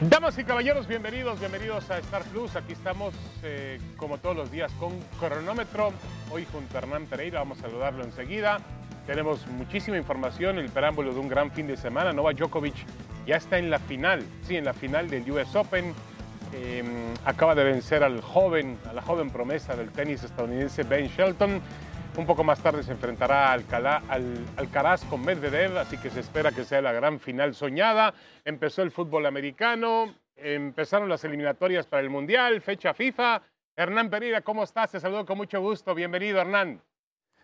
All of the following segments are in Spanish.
Damas y caballeros, bienvenidos, bienvenidos a Star Plus. Aquí estamos, eh, como todos los días, con cronómetro. Hoy junto a Hernán Pereira, vamos a saludarlo enseguida. Tenemos muchísima información, el preámbulo de un gran fin de semana. Novak Djokovic ya está en la final, sí, en la final del US Open. Eh, acaba de vencer al joven, a la joven promesa del tenis estadounidense Ben Shelton. Un poco más tarde se enfrentará al, Alcalá, al Alcaraz con Medvedev, así que se espera que sea la gran final soñada. Empezó el fútbol americano, empezaron las eliminatorias para el Mundial, fecha FIFA. Hernán Pereira, ¿cómo estás? Te saludo con mucho gusto. Bienvenido, Hernán.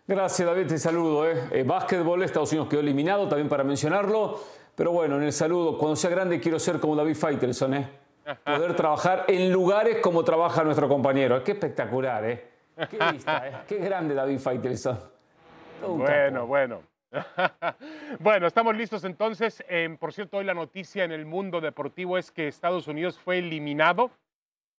Gracias, David. Te saludo. ¿eh? Eh, básquetbol, Estados Unidos quedó eliminado, también para mencionarlo. Pero bueno, en el saludo, cuando sea grande quiero ser como David Faitelson, ¿eh? Poder trabajar en lugares como trabaja nuestro compañero. Qué espectacular, ¿eh? Qué vista, ¿eh? Qué grande David Faitelson. Bueno, bueno. bueno, estamos listos entonces. Eh, por cierto, hoy la noticia en el mundo deportivo es que Estados Unidos fue eliminado,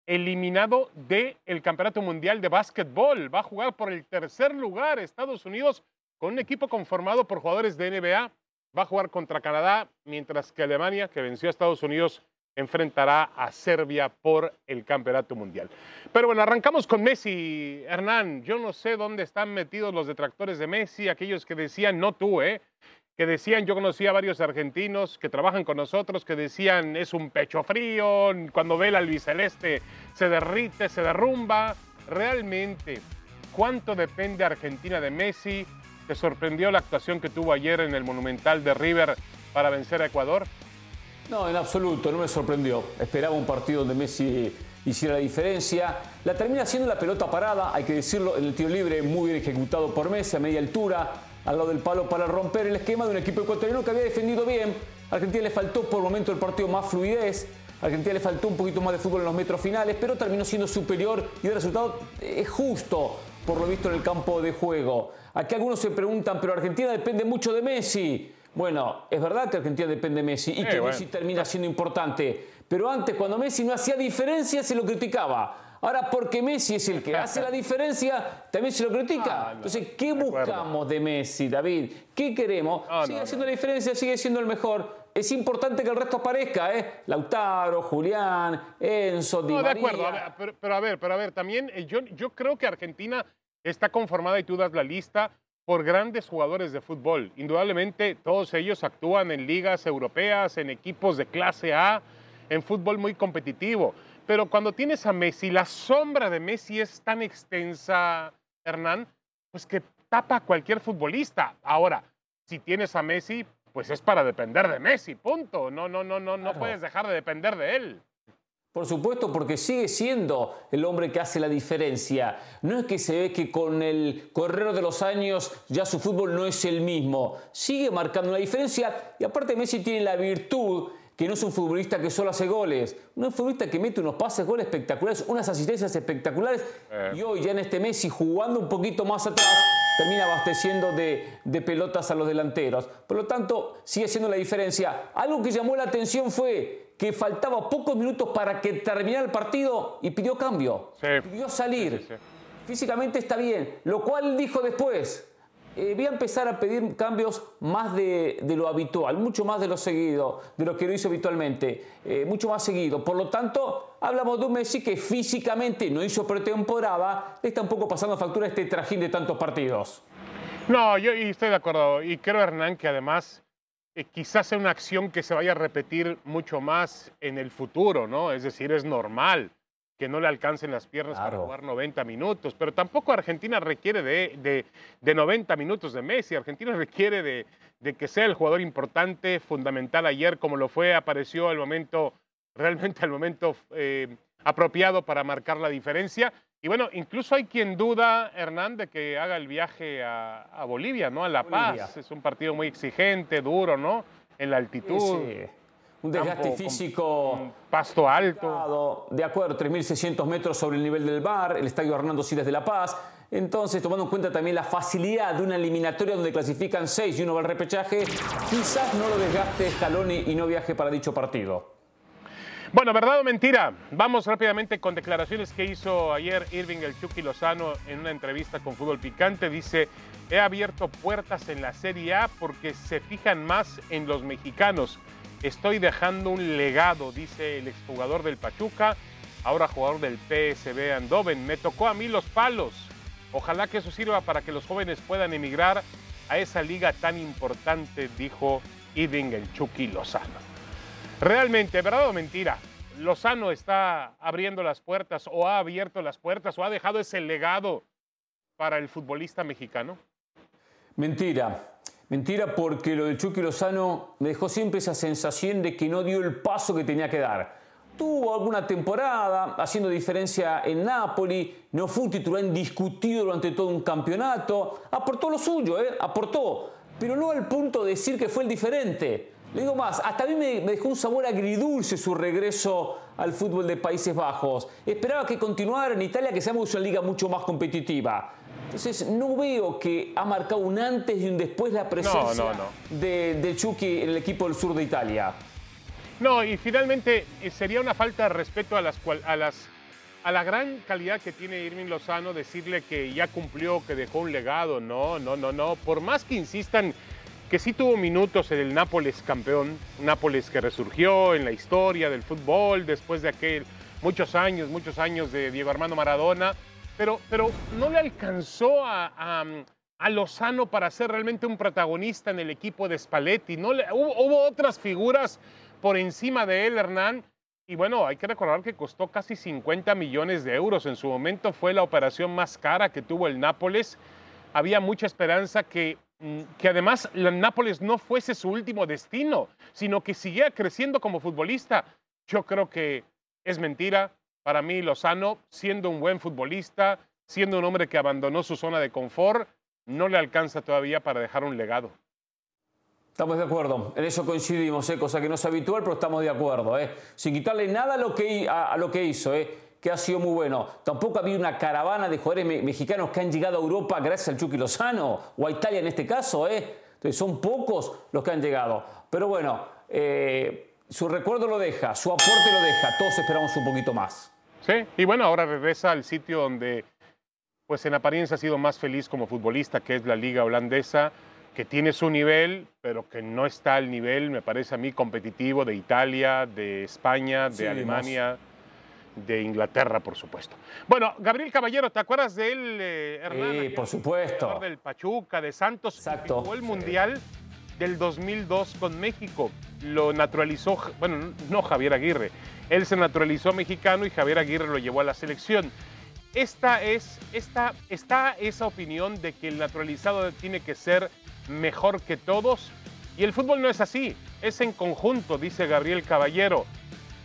eliminado del el Campeonato Mundial de Básquetbol. Va a jugar por el tercer lugar Estados Unidos con un equipo conformado por jugadores de NBA. Va a jugar contra Canadá, mientras que Alemania, que venció a Estados Unidos, enfrentará a Serbia por el Campeonato Mundial. Pero bueno, arrancamos con Messi. Hernán, yo no sé dónde están metidos los detractores de Messi, aquellos que decían, no tú, ¿eh? que decían, yo conocí a varios argentinos que trabajan con nosotros, que decían, es un pecho frío, cuando ve el albiceleste se derrite, se derrumba. Realmente, ¿cuánto depende Argentina de Messi? ¿Te sorprendió la actuación que tuvo ayer en el Monumental de River para vencer a Ecuador? No, en absoluto, no me sorprendió. Esperaba un partido donde Messi hiciera la diferencia. La termina haciendo la pelota parada, hay que decirlo, en el tiro libre muy bien ejecutado por Messi a media altura, al lado del palo para romper el esquema de un equipo ecuatoriano que había defendido bien. A Argentina le faltó por el momento el partido más fluidez. Argentina le faltó un poquito más de fútbol en los metros finales, pero terminó siendo superior y el resultado es justo por lo visto en el campo de juego. Aquí algunos se preguntan, pero Argentina depende mucho de Messi. Bueno, es verdad que Argentina depende de Messi y que Messi termina siendo importante. Pero antes, cuando Messi no hacía diferencia, se lo criticaba. Ahora, porque Messi es el que hace la diferencia, también se lo critica. Entonces, ¿qué buscamos de Messi, David? ¿Qué queremos? sigue haciendo la diferencia, sigue siendo el mejor. Es importante que el resto aparezca, ¿eh? Lautaro, Julián, Enzo, Di No, de acuerdo, pero, a ver, pero a ver, también eh, yo, yo creo que Argentina está conformada y tú das la lista por grandes jugadores de fútbol. Indudablemente todos ellos actúan en ligas europeas, en equipos de clase A, en fútbol muy competitivo. Pero cuando tienes a Messi, la sombra de Messi es tan extensa, Hernán, pues que tapa a cualquier futbolista. Ahora, si tienes a Messi, pues es para depender de Messi, punto. No, no, no, no, no puedes dejar de depender de él. Por supuesto, porque sigue siendo el hombre que hace la diferencia. No es que se ve que con el correr de los años ya su fútbol no es el mismo. Sigue marcando una diferencia y aparte Messi tiene la virtud que no es un futbolista que solo hace goles, un futbolista que mete unos pases, goles espectaculares, unas asistencias espectaculares eh. y hoy ya en este Messi jugando un poquito más atrás termina abasteciendo de, de, pelotas a los delanteros. Por lo tanto, sigue siendo la diferencia. Algo que llamó la atención fue que faltaba pocos minutos para que terminara el partido y pidió cambio. Pidió salir. Físicamente está bien, lo cual dijo después. Eh, voy a empezar a pedir cambios más de, lo habitual, mucho más de lo seguido, de lo que lo hizo habitualmente, eh, mucho más seguido. Por lo tanto, hablamos de un Messi que físicamente no hizo pretemporada, le está un poco pasando factura este trajín de tantos partidos. No, yo estoy de acuerdo. Y creo, Hernán, que además eh, quizás sea una acción que se vaya a repetir mucho más en el futuro, ¿no? Es decir, es normal que no le alcancen las piernas para jugar 90 minutos, pero tampoco Argentina requiere de, de, 90 minutos de Messi, Argentina requiere de, de, que sea el jugador importante, fundamental ayer, como lo fue, apareció al momento realmente el momento eh, apropiado para marcar la diferencia. Y bueno, incluso hay quien duda, Hernán, de que haga el viaje a, Bolivia, ¿no? A La Paz. Es un partido muy exigente, duro, ¿no? En la altitud. Un desgaste físico. pasto alto. De acuerdo, 3.600 metros sobre el nivel del bar, el estadio Hernando Siles de La Paz. Entonces, tomando en cuenta también la facilidad de una eliminatoria donde clasifican seis y uno va al repechaje, quizás no lo desgaste Scaloni y no viaje para dicho partido. Bueno, ¿verdad o mentira? Vamos rápidamente con declaraciones que hizo ayer Irving el Chucky Lozano en una entrevista con Fútbol Picante. Dice, he abierto puertas en la Serie A porque se fijan más en los mexicanos. Estoy dejando un legado, dice el exjugador del Pachuca, ahora jugador del PSV Eindhoven. Me tocó a mí los palos. Ojalá que eso sirva para que los jóvenes puedan emigrar a esa liga tan importante, dijo Irving el Chucky Lozano. Realmente, ¿verdad o mentira? Lozano está abriendo las puertas o ha abierto las puertas o ha dejado ese legado para el futbolista mexicano. Mentira. Mentira porque lo de Chucky Lozano me dejó siempre esa sensación de que no dio el paso que tenía que dar. Tuvo alguna temporada haciendo diferencia en Napoli, no fue un titular indiscutido durante todo un campeonato, aportó lo suyo, ¿eh? aportó, pero no al punto de decir que fue el diferente. Le digo más, hasta a mí me, dejó un sabor agridulce su regreso al fútbol de Países Bajos. Esperaba que continuara en Italia, que seamos una liga mucho más competitiva. Entonces, no veo que ha marcado un antes y un después la presencia De, de Chucky en el equipo del sur de Italia. No, y finalmente eh, sería una falta de respeto a las, a las a la gran calidad que tiene Irving Lozano decirle que ya cumplió, que dejó un legado. No, no, no, no. Por más que insistan que sí tuvo minutos en el Nápoles campeón, Nápoles que resurgió en la historia del fútbol después de aquel muchos años, muchos años de Diego Armando Maradona, pero, pero no le alcanzó a, a, Lozano para ser realmente un protagonista en el equipo de Spalletti. No le, hubo, otras figuras por encima de él, Hernán, y bueno, hay que recordar que costó casi 50 millones de euros. En su momento fue la operación más cara que tuvo el Nápoles. Había mucha esperanza que que además la Nápoles no fuese su último destino, sino que siguiera creciendo como futbolista. Yo creo que es mentira. Para mí, Lozano, siendo un buen futbolista, siendo un hombre que abandonó su zona de confort, no le alcanza todavía para dejar un legado. Estamos de acuerdo, en eso coincidimos, ¿eh? cosa que no es habitual, pero estamos de acuerdo. ¿eh? Sin quitarle nada a lo que, a, lo que hizo. ¿eh? Que ha sido muy bueno. Tampoco había una caravana de jugadores mexicanos que han llegado a Europa gracias al Chucky Lozano, o a Italia en este caso, ¿eh? Entonces son pocos los que han llegado. Pero bueno, eh, su recuerdo lo deja, su aporte lo deja, todos esperamos un poquito más. Sí, y bueno, ahora regresa al sitio donde, pues en apariencia ha sido más feliz como futbolista, que es la liga holandesa, que tiene su nivel, pero que no está al nivel, me parece a mí, competitivo de Italia, de España, de Alemania de Inglaterra, por supuesto. Bueno, Gabriel Caballero, ¿te acuerdas de él, eh, Hernán? Sí, por supuesto. Del Pachuca, de Santos. Exacto. Jugó el Mundial del 2002 con México. Lo naturalizó, bueno, no Javier Aguirre. Él se naturalizó mexicano y Javier Aguirre lo llevó a la selección. Esta es, esta, está esa opinión de que el naturalizado tiene que ser mejor que todos. Y el fútbol no es así, es en conjunto, dice Gabriel Caballero.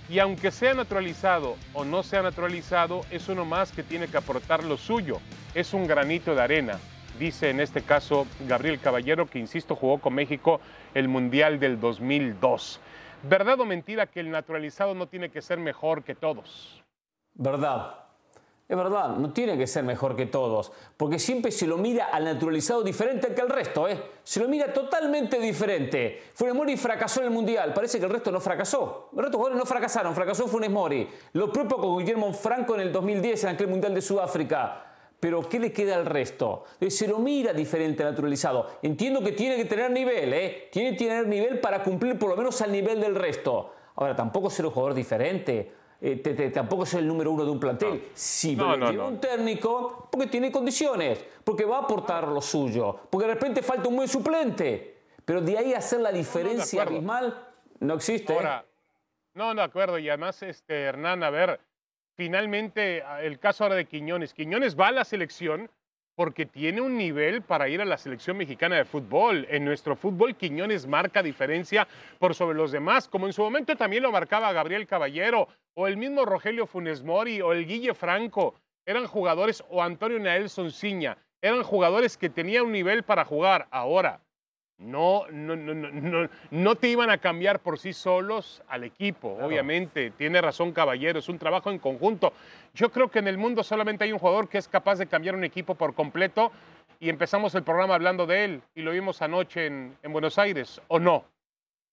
Y aunque sea naturalizado o no sea naturalizado, es uno más que tiene que aportar lo suyo. Es un granito de arena, dice en este caso Gabriel Caballero, que insisto jugó con México el Mundial del 2002. ¿Verdad o mentira que el naturalizado no tiene que ser mejor que todos? Verdad. Es verdad, no tiene que ser mejor que todos, porque siempre se lo mira al naturalizado diferente que al resto, ¿eh? Se lo mira totalmente diferente. Funes Mori fracasó en el Mundial, parece que el resto no fracasó. Los restos jugadores no fracasaron, fracasó Funes Mori. Lo propio con Guillermo Franco en el 2010 en aquel Mundial de Sudáfrica. Pero ¿qué le queda al resto? Se lo mira diferente al naturalizado. Entiendo que tiene que tener nivel, ¿eh? Tiene que tener nivel para cumplir por lo menos al nivel del resto. Ahora, tampoco ser un jugador diferente eh, tampoco es el número uno de un plantel. Sí, pero un técnico porque tiene condiciones, porque va a aportar lo suyo, porque de repente falta un buen suplente. Pero de ahí hacer la diferencia abismal no existe. ¿eh? Ahora, no, de acuerdo. Y además, este, Hernán, a ver, finalmente el caso ahora de Quiñones. Quiñones va a la selección porque tiene un nivel para ir a la selección mexicana de fútbol. En nuestro fútbol, Quiñones marca diferencia por sobre los demás, como en su momento también lo marcaba Gabriel Caballero, o el mismo Rogelio Funes Mori, o el Guille Franco. Eran jugadores, o Antonio Nelson Ciña, eran jugadores que tenían un nivel para jugar. Ahora, no, no, no, no, no te iban a cambiar por sí solos al equipo, obviamente. Tiene razón Caballero, es un trabajo en conjunto. Yo creo que en el mundo solamente hay un jugador que es capaz de cambiar un equipo por completo y empezamos el programa hablando de él y lo vimos anoche en, en Buenos Aires, ¿o no?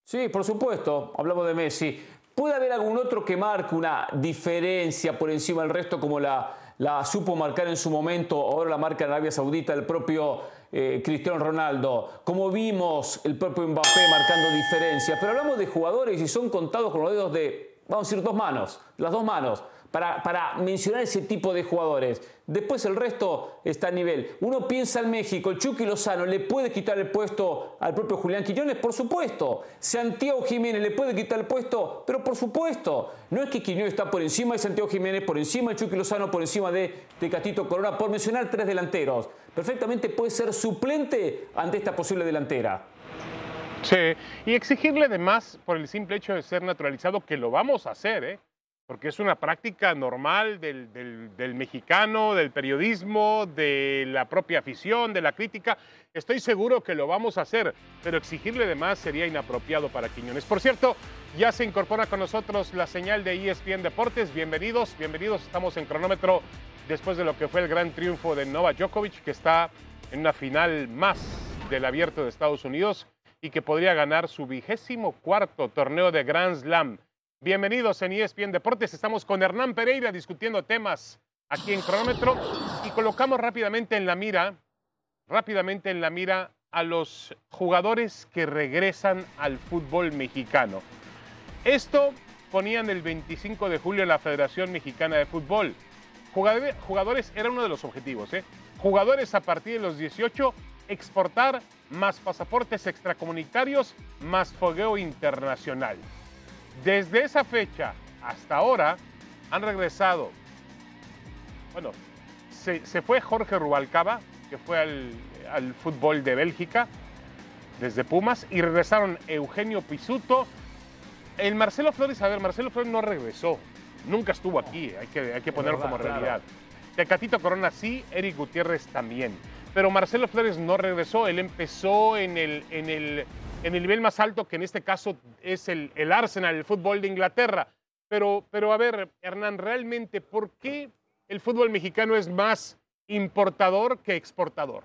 Sí, por supuesto, hablamos de Messi. ¿Puede haber algún otro que marque una diferencia por encima del resto como la, la supo marcar en su momento, ahora la marca en Arabia Saudita el propio eh, Cristiano Ronaldo, como vimos el propio Mbappé marcando diferencias, pero hablamos de jugadores y son contados con los dedos de, vamos a decir, dos manos, las dos manos para, mencionar ese tipo de jugadores. Después el resto está a nivel. Uno piensa en México, el Chucky Lozano le puede quitar el puesto al propio Julián Quiñones, por supuesto. Santiago Jiménez le puede quitar el puesto, pero por supuesto. No es que Quiñones está por encima de Santiago Jiménez, por encima de Chucky Lozano, por encima de, de Catito Corona, por mencionar tres delanteros. Perfectamente puede ser suplente ante esta posible delantera. Sí, y exigirle además por el simple hecho de ser naturalizado, que lo vamos a hacer, ¿eh? Porque es una práctica normal del, mexicano, del periodismo, de la propia afición, de la crítica. Estoy seguro que lo vamos a hacer, pero exigirle de más sería inapropiado para Quiñones. Por cierto, ya se incorpora con nosotros la señal de ESPN Deportes. Bienvenidos, bienvenidos. Estamos en cronómetro después de lo que fue el gran triunfo de Novak Djokovic, que está en una final más del Abierto de Estados Unidos y que podría ganar su vigésimo cuarto torneo de Grand Slam. Bienvenidos en ESPN Deportes. Estamos con Hernán Pereira discutiendo temas aquí en cronómetro y colocamos rápidamente en la mira, rápidamente en la mira a los jugadores que regresan al fútbol mexicano. Esto ponían el 25 de julio en la Federación Mexicana de Fútbol. Jugadores, era uno de los objetivos, ¿eh? Jugadores a partir de los 18 exportar más pasaportes extracomunitarios, más fogueo internacional. Desde esa fecha hasta ahora han regresado, bueno, se, fue Jorge Rubalcaba, que fue al, fútbol de Bélgica, desde Pumas, y regresaron Eugenio Pisuto. El Marcelo Flores, a ver, Marcelo Flores no regresó, nunca estuvo aquí, hay que, hay que ponerlo como realidad. Tecatito Corona sí, Eric Gutiérrez también. Pero Marcelo Flores no regresó, él empezó en el, en el en el nivel más alto, que en este caso es el, el Arsenal, el fútbol de Inglaterra. Pero, pero a ver, Hernán, realmente, ¿por qué el fútbol mexicano es más importador que exportador?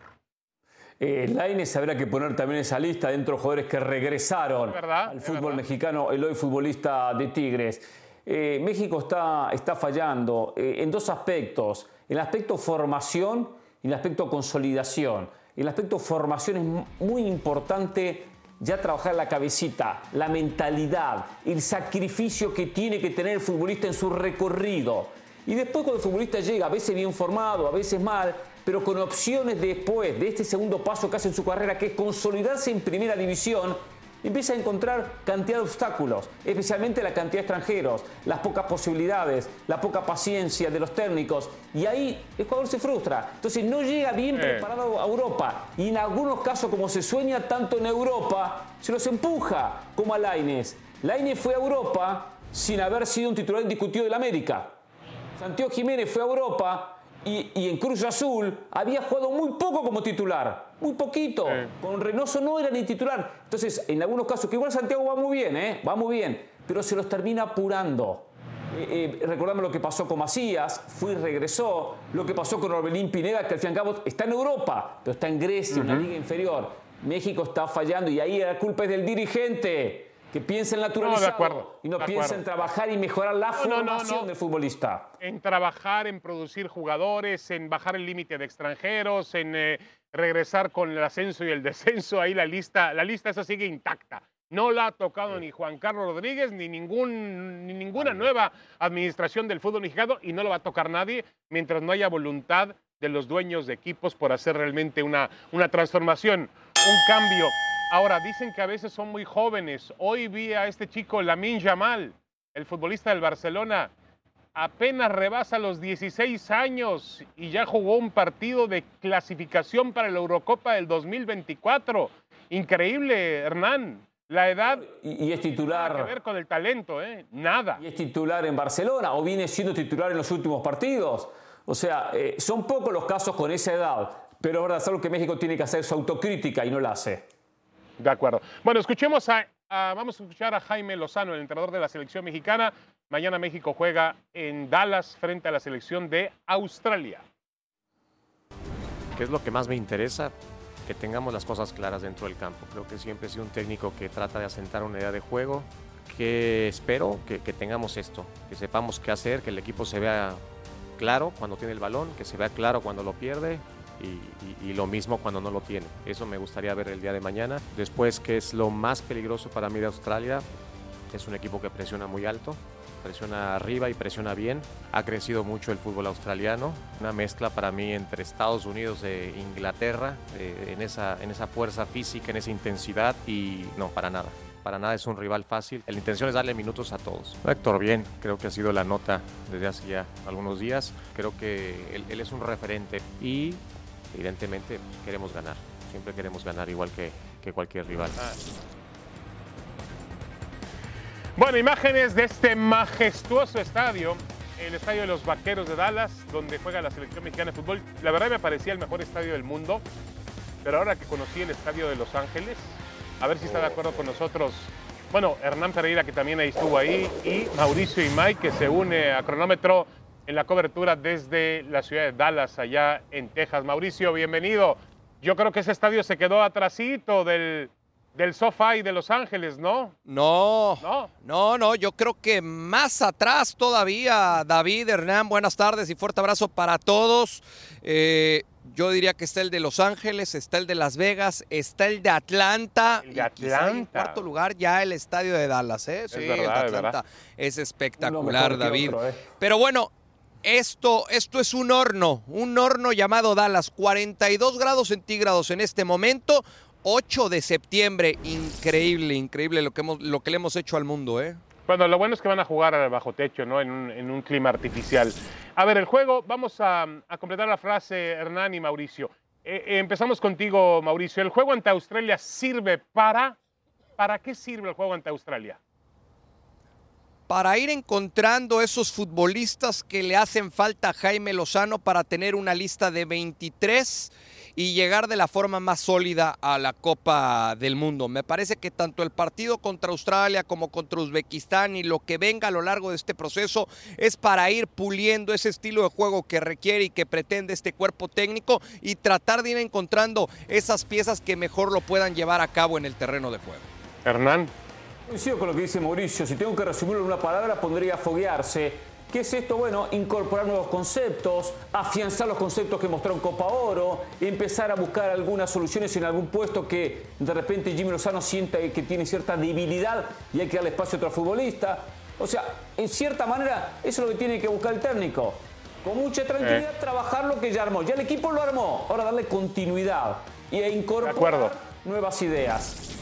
Eh, Laines habrá que poner también esa lista dentro de jugadores que regresaron al fútbol mexicano, el hoy futbolista de Tigres. Eh, México está, está fallando eh, en dos aspectos, en el aspecto formación y en el aspecto consolidación. En el aspecto formación es muy importante ya trabajar la cabecita, la mentalidad, el sacrificio que tiene que tener el futbolista en su recorrido. Y después cuando el futbolista llega, a veces bien formado, a veces mal, pero con opciones después de este segundo paso que hace en su carrera, que es consolidarse en primera división, empieza a encontrar cantidad de obstáculos, especialmente la cantidad de extranjeros, las pocas posibilidades, la poca paciencia de los técnicos, y ahí el jugador se frustra. Entonces no llega bien preparado a Europa, y en algunos casos, como se sueña tanto en Europa, se los empuja, como a Laines. Laines fue a Europa sin haber sido un titular indiscutido del América. Santiago Jiménez fue a Europa y, en Cruz Azul había jugado muy poco como titular, muy poquito. Con Reynoso no era ni titular. Entonces, en algunos casos, que igual Santiago va muy bien, ¿eh? va muy bien, pero se los termina apurando. Eh, eh, recordamos lo que pasó con Macías, fue y regresó, lo que pasó con Orbelín Pineda, que al fin y al cabo está en Europa, pero está en Grecia, una liga inferior. México está fallando y ahí la culpa es del dirigente que piensa en naturalizado y no piensa en trabajar y mejorar la formación del futbolista. En trabajar, en producir jugadores, en bajar el límite de extranjeros, en eh, regresar con el ascenso y el descenso. Ahí la lista, la lista esa sigue intacta. No la ha tocado ni Juan Carlos Rodríguez ni, ningún, ni ninguna nueva administración del fútbol mexicano y no lo va a tocar nadie mientras no haya voluntad de los dueños de equipos por hacer realmente una, una transformación, un cambio. Ahora, dicen que a veces son muy jóvenes. Hoy vi a este chico, Lamin Yamal, el futbolista del Barcelona. apenas rebasa los 16 años y ya jugó un partido de clasificación para la Eurocopa del 2024. Increíble, Hernán. La edad y, es titular. Nada que ver con el talento, ¿eh? Nada. Y es titular en Barcelona o viene siendo titular en los últimos partidos. O sea, eh, son pocos los casos con esa edad, pero es verdad, es algo que México tiene que hacer su autocrítica y no la hace. De acuerdo. Bueno, escuchemos a, vamos a escuchar a Jaime Lozano, el entrenador de la selección mexicana. Mañana México juega en Dallas frente a la selección de Australia. ¿Qué es lo que más me interesa? que tengamos las cosas claras dentro del campo. Creo que siempre he sido un técnico que trata de asentar una idea de juego, que espero que, tengamos esto, que sepamos qué hacer, que el equipo se vea claro cuando tiene el balón, que se vea claro cuando lo pierde y, y, lo mismo cuando no lo tiene. Eso me gustaría ver el día de mañana. Después, que es lo más peligroso para mí de Australia, es un equipo que presiona muy alto, presiona arriba y presiona bien. Ha crecido mucho el fútbol australiano, una mezcla para mí entre Estados Unidos e Inglaterra, eh, en, esa, en esa fuerza física, en esa intensidad y no, para nada. Para nada es un rival fácil. La intención es darle minutos a todos. Héctor, bien, creo que ha sido la nota desde hace ya algunos días. Creo que él, es un referente y evidentemente queremos ganar. Siempre queremos ganar igual que, que cualquier rival. Ah. Bueno, imágenes de este majestuoso estadio, el estadio de los Vaqueros de Dallas, donde juega la selección mexicana de fútbol. La verdad me parecía el mejor estadio del mundo, pero ahora que conocí el estadio de Los Ángeles, a ver si está de acuerdo con nosotros. Bueno, Hernán Pereira, que también estuvo ahí, y Mauricio Imay, que se une a cronómetro en la cobertura desde la ciudad de Dallas, allá en Texas. Mauricio, bienvenido. Yo creo que ese estadio se quedó atrasito del del SoFi de Los Ángeles, ¿no? No, no, no, no, yo creo que más atrás todavía, David, Hernán, buenas tardes y fuerte abrazo para todos. Eh, yo diría que está el de Los Ángeles, está el de Las Vegas, está el de Atlanta. El de Atlanta. en cuarto lugar ya el estadio de Dallas, ¿eh? Sí, el de Atlanta es, espectacular, David. ¿eh? Pero bueno, esto, esto es un horno, un horno llamado Dallas, 42 grados centígrados en este momento. 8 de septiembre. Increíble, increíble lo que, hemos, lo que le hemos hecho al mundo, ¿eh? Bueno, lo bueno es que van a jugar bajo techo, ¿no? En un, clima artificial. A ver, el juego, vamos a, completar la frase, Hernán y Mauricio. Eh, eh, empezamos contigo, Mauricio. ¿El juego ante Australia sirve para... ¿Para qué sirve el juego ante Australia? Para ir encontrando esos futbolistas que le hacen falta a Jaime Lozano para tener una lista de 23 y llegar de la forma más sólida a la Copa del Mundo. Me parece que tanto el partido contra Australia como contra Uzbekistán y lo que venga a lo largo de este proceso es para ir puliendo ese estilo de juego que requiere y que pretende este cuerpo técnico y tratar de ir encontrando esas piezas que mejor lo puedan llevar a cabo en el terreno de juego. Hernán. Coincido con lo que dice Mauricio. Si tengo que resumirlo en una palabra, pondría foguearse ¿Qué es esto? Bueno, incorporar nuevos conceptos, afianzar los conceptos que mostraron Copa Oro, empezar a buscar algunas soluciones en algún puesto que de repente Jimmy Lozano sienta que tiene cierta debilidad y hay que darle espacio a otro futbolista. O sea, en cierta manera, eso es lo que tiene que buscar el técnico. Con mucha tranquilidad, eh. trabajar lo que ya armó. Ya el equipo lo armó. Ahora darle continuidad y incorporar nuevas ideas.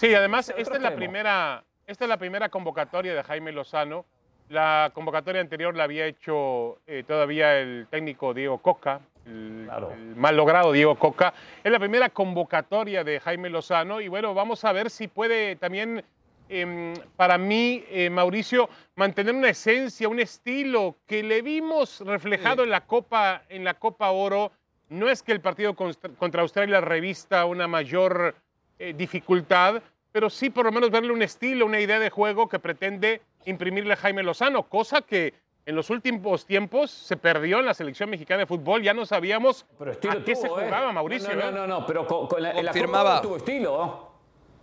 Sí, además, esta es, la primera, esta es la primera convocatoria de Jaime Lozano la convocatoria anterior la había hecho eh, todavía el técnico Diego Coca, el, mal logrado Diego Coca. Es la primera convocatoria de Jaime Lozano y bueno, vamos a ver si puede también, em, para mí, eh, Mauricio, mantener una esencia, un estilo que le vimos reflejado en, la Copa, en la Copa Oro. No es que el partido contra Australia revista una mayor eh, dificultad, pero sí por lo menos verle un estilo, una idea de juego que pretende imprimirle a Jaime Lozano, cosa que en los últimos tiempos se perdió en la selección mexicana de fútbol. Ya no sabíamos a qué se ¿eh? jugaba, Mauricio. No, no, no, pero con, la, en la tuvo estilo.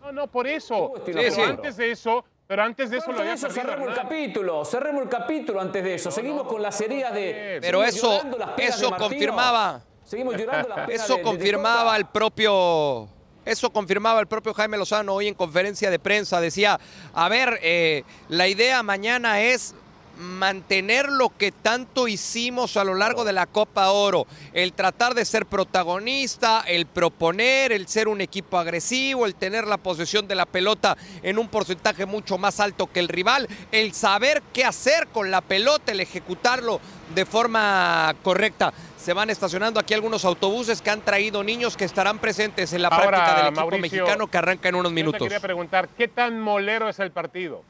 No, no, por eso. Pero antes de eso, pero antes de eso lo había eso, cerremos el capítulo, cerremos el capítulo antes de eso. Seguimos con las heridas de. Pero eso, eso confirmaba. Seguimos llorando las Eso confirmaba el propio eso confirmaba el propio Jaime Lozano hoy en conferencia de prensa. Decía, a ver, eh, la idea mañana es mantener lo que tanto hicimos a lo largo de la Copa Oro, el tratar de ser protagonista, el proponer, el ser un equipo agresivo, el tener la posesión de la pelota en un porcentaje mucho más alto que el rival, el saber qué hacer con la pelota, el ejecutarlo de forma correcta. Se van estacionando aquí algunos autobuses que han traído niños que estarán presentes en la práctica del equipo mexicano que arranca en unos minutos. Te quería preguntar, ¿qué tan molero es el partido?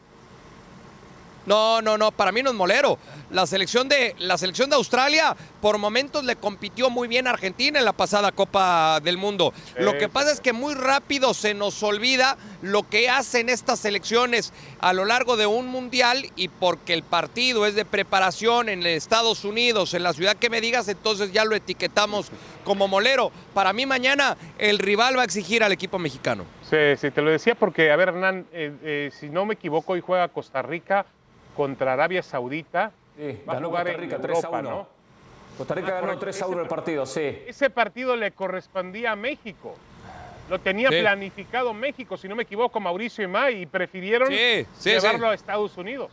No, no, no, para mí no es molero. La selección de, la selección de Australia por momentos le compitió muy bien a Argentina en la pasada Copa del Mundo. Lo que pasa es que muy rápido se nos olvida lo que hacen estas selecciones a lo largo de un mundial y porque el partido es de preparación en Estados Unidos, en la ciudad que me digas, entonces ya lo etiquetamos como molero. Para mí mañana el rival va a exigir al equipo mexicano. Sí, sí, te lo decía porque, a ver, Hernán, eh, eh, si no me equivoco, hoy juega Costa Rica contra Arabia Saudita. Sí, ganó Costa Rica 3 a 1. Costa Rica ah, ganó 3 a 1 el partido, sí. Ese partido le correspondía a México. Lo tenía planificado México, si no me equivoco, Mauricio y May, y prefirieron llevarlo a Estados Unidos.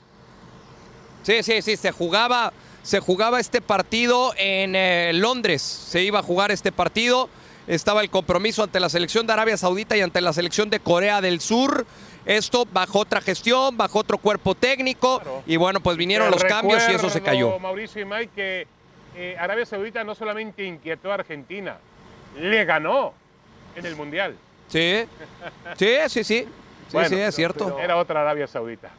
Sí, sí, sí, se jugaba, se jugaba este partido en eh, Londres, se iba a jugar este partido, estaba el compromiso ante la selección de Arabia Saudita y ante la selección de Corea del Sur. Esto bajo otra gestión, bajo otro cuerpo técnico y bueno, pues vinieron los cambios y eso se cayó. Mauricio y Mike, que eh, Arabia Saudita no solamente inquietó a Argentina, le ganó en el Mundial. Sí, sí, sí, sí, sí, sí es cierto. Era otra Arabia Saudita.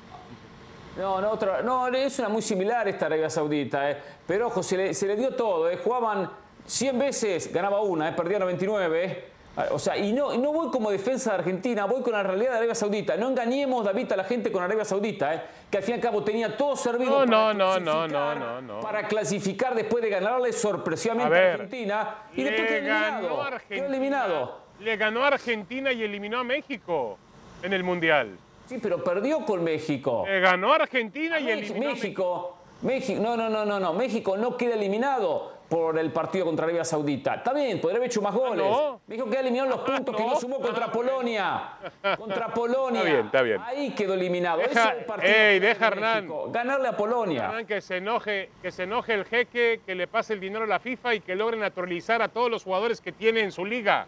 No, no, otra, no, es una muy similar esta Arabia Saudita, eh. pero ojo, se le, se le dio todo, eh. jugaban 100 veces, ganaba una, eh. perdía 99. Ah, o sea, y no, no voy como defensa de Argentina, voy con la realidad de Arabia Saudita. No engañemos, David, a la gente con Arabia Saudita, ¿eh? que al fin y al cabo tenía todo servido no, para, no, no, no, para clasificar después de ganarle sorpresivamente a, Argentina. Y después quedó eliminado. Argentina, eliminado. Le ganó a Argentina y eliminó a México en el Mundial. Sí, pero perdió con México. Le ganó a Argentina y eliminó México. México. México. No, no, no, no, no. México no queda eliminado por el partido contra Arabia Saudita. Está bien, podría haber hecho más goles. Ah, Dijo que eliminó los puntos que no sumó contra Polonia. Contra Polonia. Está bien, está bien. Ahí quedó eliminado. Deja, el partido ey, deja Hernán. Ganarle a Polonia. Hernán, que se enoje, que se enoje el jeque, que le pase el dinero a la FIFA y que logre naturalizar a todos los jugadores que tiene en su liga.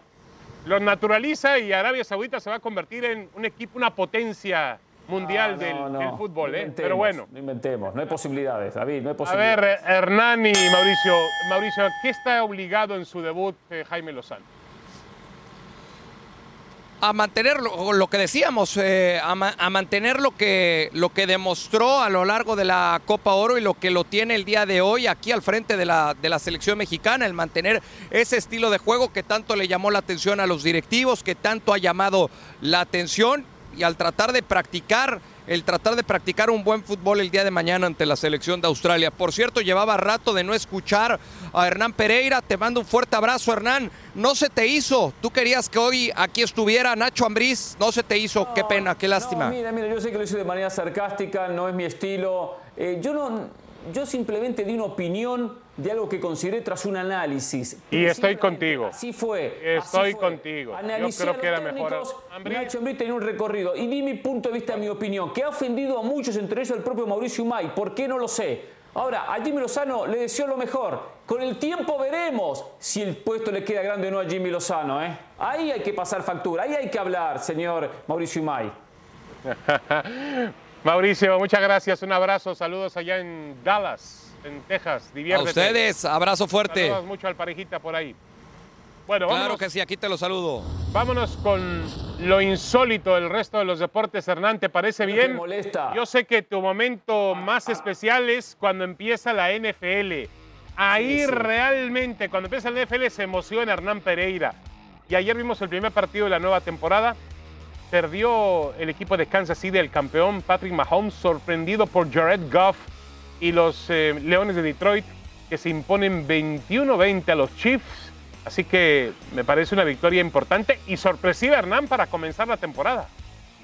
Los naturaliza y Arabia Saudita se va a convertir en un equipo, una potencia mundial del, fútbol, ¿eh? Pero bueno. No inventemos, no hay posibilidades, David, no hay posibilidades. A ver, Hernán y Mauricio, Mauricio, ¿qué está obligado en su debut eh, Jaime Lozano? a mantener lo, que decíamos, eh, a, mantener lo que, lo que demostró a lo largo de la Copa Oro y lo que lo tiene el día de hoy aquí al frente de la, de la selección mexicana, el mantener ese estilo de juego que tanto le llamó la atención a los directivos, que tanto ha llamado la atención y al tratar de practicar, el tratar de practicar un buen fútbol el día de mañana ante la selección de Australia. Por cierto, llevaba rato de no escuchar a Hernán Pereira. Te mando un fuerte abrazo, Hernán. No se te hizo. Tú querías que hoy aquí estuviera Nacho Ambriz. No se te hizo. qué pena, qué lástima. mira, mira, yo sé que lo hice de manera sarcástica, no es mi estilo. Eh, yo no, yo simplemente di una opinión de algo que consideré tras un análisis. Y estoy contigo. Así fue. Estoy contigo. Yo creo que era mejor. Nacho Ambrí tenía un recorrido y di mi punto de vista, mi opinión, que ha ofendido a muchos, entre ellos al propio Mauricio May. ¿Por qué no lo sé? Ahora, a Jimmy Lozano le deseo lo mejor. Con el tiempo veremos si el puesto le queda grande o no a Jimmy Lozano. ¿eh? Ahí hay que pasar factura, ahí hay que hablar, señor Mauricio May. Mauricio, muchas gracias. Un abrazo. Saludos allá en Dallas en Texas. Diviértete. A ustedes, abrazo fuerte. Saludos mucho al parejita por ahí. Bueno, vámonos. Claro que sí, aquí te lo saludo. Vámonos con lo insólito del resto de los deportes, Hernán. ¿Te parece bien? molesta. Yo sé que tu momento más especial es cuando empieza la NFL. Ahí realmente, cuando empieza la NFL, se emociona Hernán Pereira. Y ayer vimos el primer partido de la nueva temporada. Perdió el equipo de Kansas City, el campeón Patrick Mahomes, sorprendido por Jared Goff y los eh, Leones de Detroit que se imponen 21-20 a los Chiefs. Así que me parece una victoria importante y sorpresiva, Hernán, para comenzar la temporada.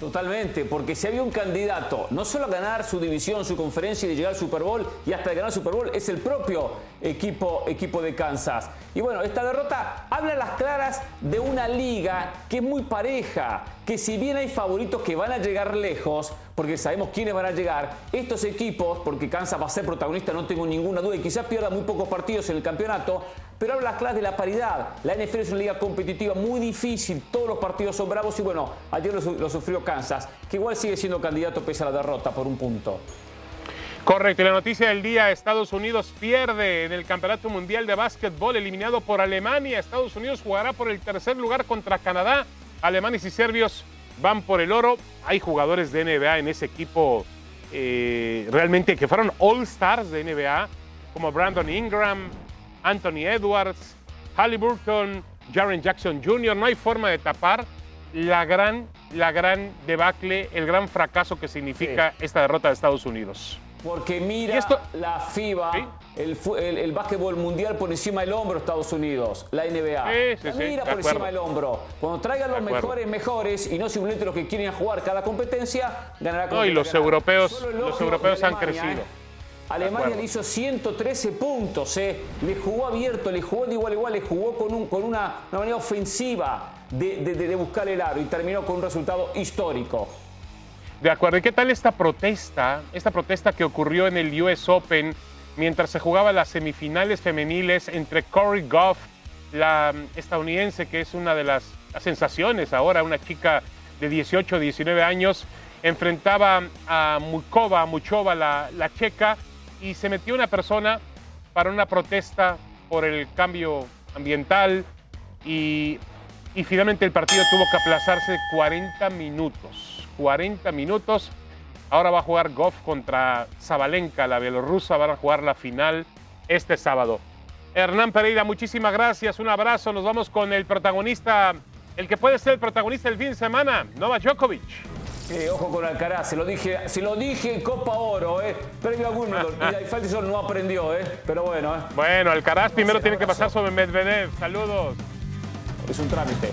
Totalmente, porque si había un candidato no solo a ganar su división, su conferencia y de llegar al Super Bowl y hasta de ganar Super Bowl, es el propio equipo, equipo de Kansas. Y bueno, esta derrota habla a las claras de una liga que es muy pareja, que si bien hay favoritos que van a llegar lejos, porque sabemos quiénes van a llegar. Estos equipos, porque Kansas va a ser protagonista, no tengo ninguna duda, y quizás pierda muy pocos partidos en el campeonato, pero habla claves de la paridad. La NFL es una liga competitiva muy difícil, todos los partidos son bravos y bueno, ayer lo, sufrió Kansas, que igual sigue siendo candidato pese a la derrota por un punto. Correcto, y la noticia del día, Estados Unidos pierde en el Campeonato Mundial de Básquetbol, eliminado por Alemania. Estados Unidos jugará por el tercer lugar contra Canadá. Alemanes y serbios van por el oro. Hay jugadores de NBA en ese equipo eh, realmente que fueron All Stars de NBA, como Brandon Ingram, Anthony Edwards, Halliburton, Jaren Jackson Jr. No hay forma de tapar la gran, la gran debacle, el gran fracaso que significa esta derrota de Estados Unidos. Porque mira la FIBA, el, el, básquetbol mundial por encima del hombro Estados Unidos, la NBA. mira por encima del hombro. Cuando traigan los mejores, mejores y no simplemente los que quieren jugar cada competencia, ganará con No, y los europeos, los europeos han crecido. ¿eh? Alemania le hizo 113 puntos, ¿eh? le jugó abierto, le jugó de igual a igual, le jugó con, un, con una, manera ofensiva de, de buscar el aro y terminó con un resultado histórico. De acuerdo. ¿Y qué tal esta protesta? Esta protesta que ocurrió en el US Open mientras se jugaban las semifinales femeniles entre Corey Goff, la mm, estadounidense que es una de las, sensaciones ahora, una chica de 18 19 años, enfrentaba a Mukova, Muchova, la, la checa, y se metió una persona para una protesta por el cambio ambiental y, finalmente el partido tuvo que aplazarse 40 minutos. 40 minutos. Ahora va a jugar Goff contra Zabalenka, la bielorrusa. Van a jugar la final este sábado. Hernán Pereira, muchísimas gracias. Un abrazo. Nos vamos con el protagonista, el que puede ser el protagonista del fin de semana, Novak Djokovic. Ojo con Alcaraz, se lo dije, se lo dije en Copa Oro, eh. Premio a Wimbledon. y Faltison no aprendió, eh. Pero bueno, eh. Bueno, Alcaraz primero tiene que pasar sobre Medvedev. Saludos. Es un trámite.